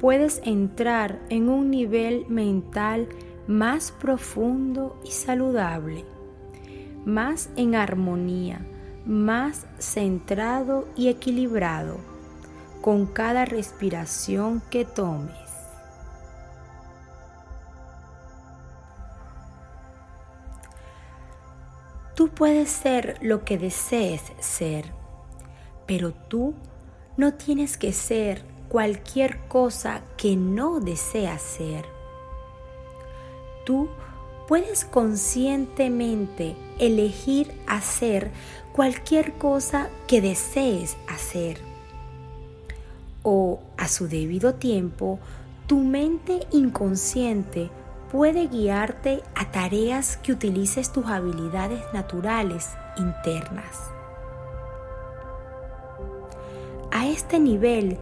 puedes entrar en un nivel mental más profundo y saludable más en armonía, más centrado y equilibrado con cada respiración que tomes. Tú puedes ser lo que desees ser, pero tú no tienes que ser cualquier cosa que no deseas ser. Tú puedes conscientemente elegir hacer cualquier cosa que desees hacer. O a su debido tiempo, tu mente inconsciente puede guiarte a tareas que utilices tus habilidades naturales internas. A este nivel,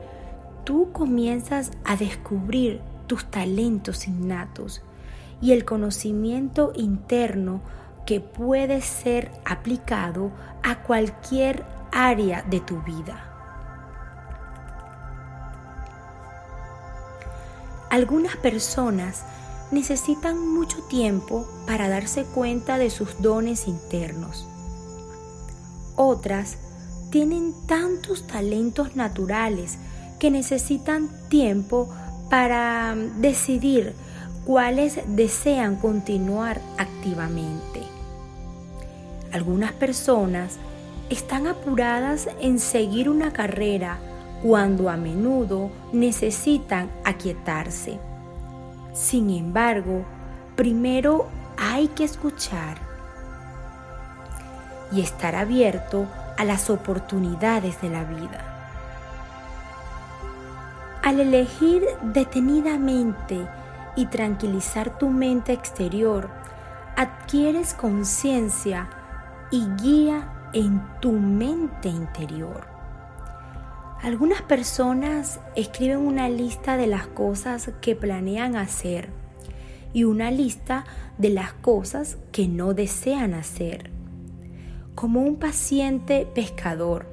tú comienzas a descubrir tus talentos innatos y el conocimiento interno que puede ser aplicado a cualquier área de tu vida. Algunas personas necesitan mucho tiempo para darse cuenta de sus dones internos. Otras tienen tantos talentos naturales que necesitan tiempo para decidir cuáles desean continuar activamente. Algunas personas están apuradas en seguir una carrera cuando a menudo necesitan aquietarse. Sin embargo, primero hay que escuchar y estar abierto a las oportunidades de la vida. Al elegir detenidamente y tranquilizar tu mente exterior, adquieres conciencia y guía en tu mente interior. Algunas personas escriben una lista de las cosas que planean hacer y una lista de las cosas que no desean hacer. Como un paciente pescador,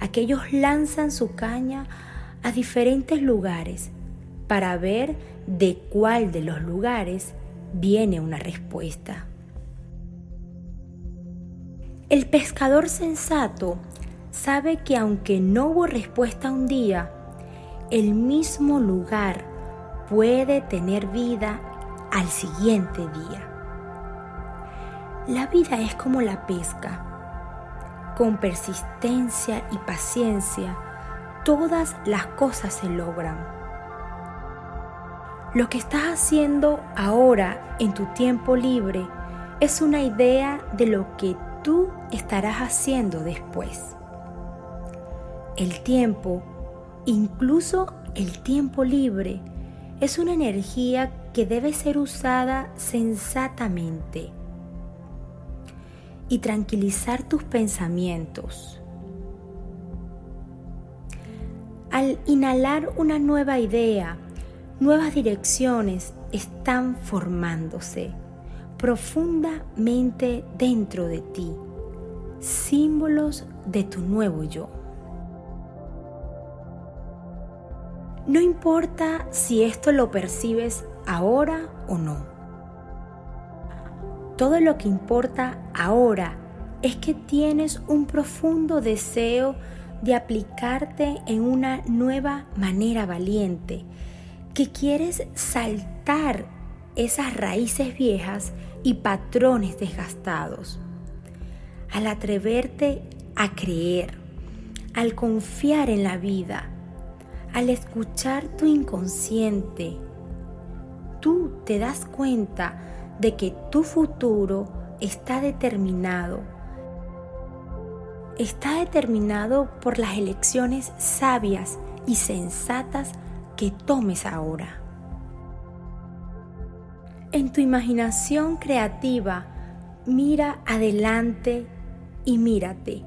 aquellos lanzan su caña a diferentes lugares para ver de cuál de los lugares viene una respuesta. El pescador sensato sabe que aunque no hubo respuesta un día, el mismo lugar puede tener vida al siguiente día. La vida es como la pesca. Con persistencia y paciencia, todas las cosas se logran. Lo que estás haciendo ahora en tu tiempo libre es una idea de lo que tú estarás haciendo después. El tiempo, incluso el tiempo libre, es una energía que debe ser usada sensatamente y tranquilizar tus pensamientos. Al inhalar una nueva idea, nuevas direcciones están formándose profundamente dentro de ti, símbolos de tu nuevo yo. No importa si esto lo percibes ahora o no. Todo lo que importa ahora es que tienes un profundo deseo de aplicarte en una nueva manera valiente, que quieres saltar esas raíces viejas y patrones desgastados. Al atreverte a creer, al confiar en la vida, al escuchar tu inconsciente, tú te das cuenta de que tu futuro está determinado. Está determinado por las elecciones sabias y sensatas que tomes ahora. En tu imaginación creativa, mira adelante y mírate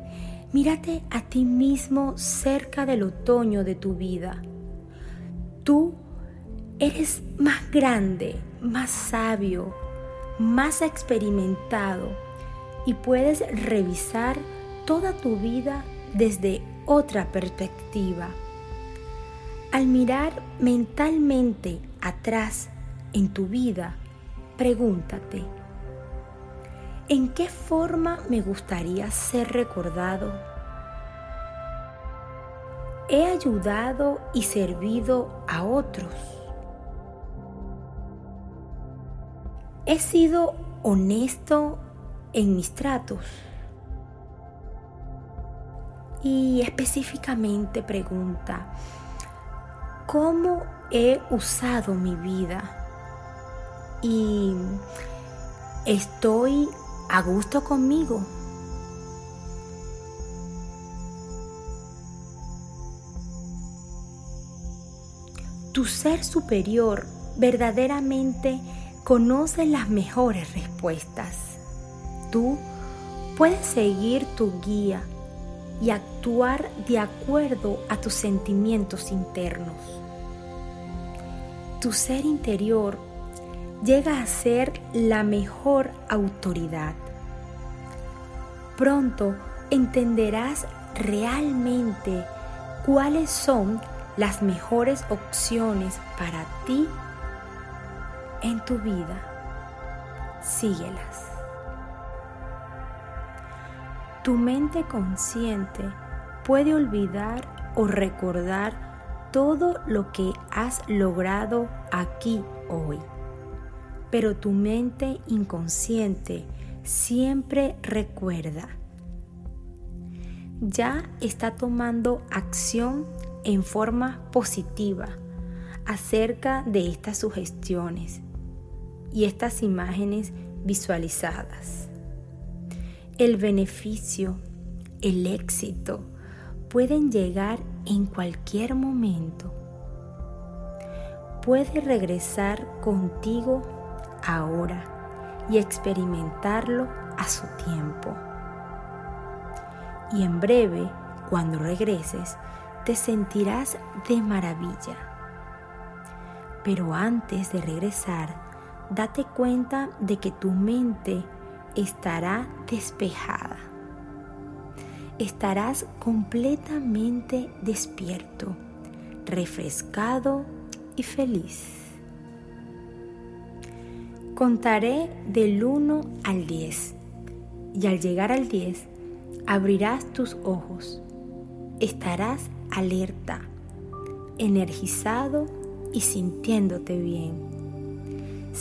Mírate a ti mismo cerca del otoño de tu vida. Tú eres más grande, más sabio, más experimentado y puedes revisar toda tu vida desde otra perspectiva. Al mirar mentalmente atrás en tu vida, pregúntate, ¿En qué forma me gustaría ser recordado? ¿He ayudado y servido a otros? ¿He sido honesto en mis tratos? Y específicamente pregunta, ¿cómo he usado mi vida? Y estoy a gusto conmigo. Tu ser superior verdaderamente conoce las mejores respuestas. Tú puedes seguir tu guía y actuar de acuerdo a tus sentimientos internos. Tu ser interior llega a ser la mejor autoridad. Pronto entenderás realmente cuáles son las mejores opciones para ti en tu vida. Síguelas. Tu mente consciente puede olvidar o recordar todo lo que has logrado aquí hoy pero tu mente inconsciente siempre recuerda. Ya está tomando acción en forma positiva acerca de estas sugestiones y estas imágenes visualizadas. El beneficio, el éxito pueden llegar en cualquier momento. Puede regresar contigo ahora y experimentarlo a su tiempo. Y en breve, cuando regreses, te sentirás de maravilla. Pero antes de regresar, date cuenta de que tu mente estará despejada. Estarás completamente despierto, refrescado y feliz. Contaré del 1 al 10 y al llegar al 10 abrirás tus ojos. Estarás alerta, energizado y sintiéndote bien,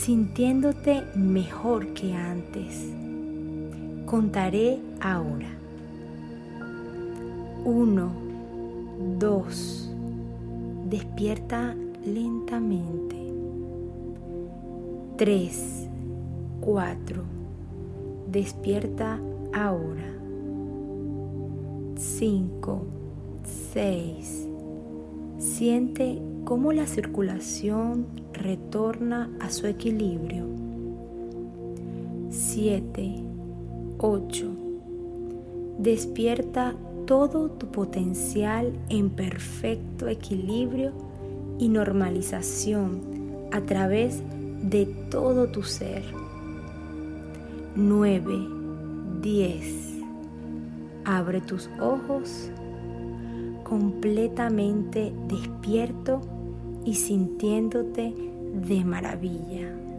sintiéndote mejor que antes. Contaré ahora. 1, 2, despierta lentamente. 3, 4. Despierta ahora. 5, 6. Siente cómo la circulación retorna a su equilibrio. 7, 8. Despierta todo tu potencial en perfecto equilibrio y normalización a través de todo tu ser. 9, 10. Abre tus ojos completamente despierto y sintiéndote de maravilla.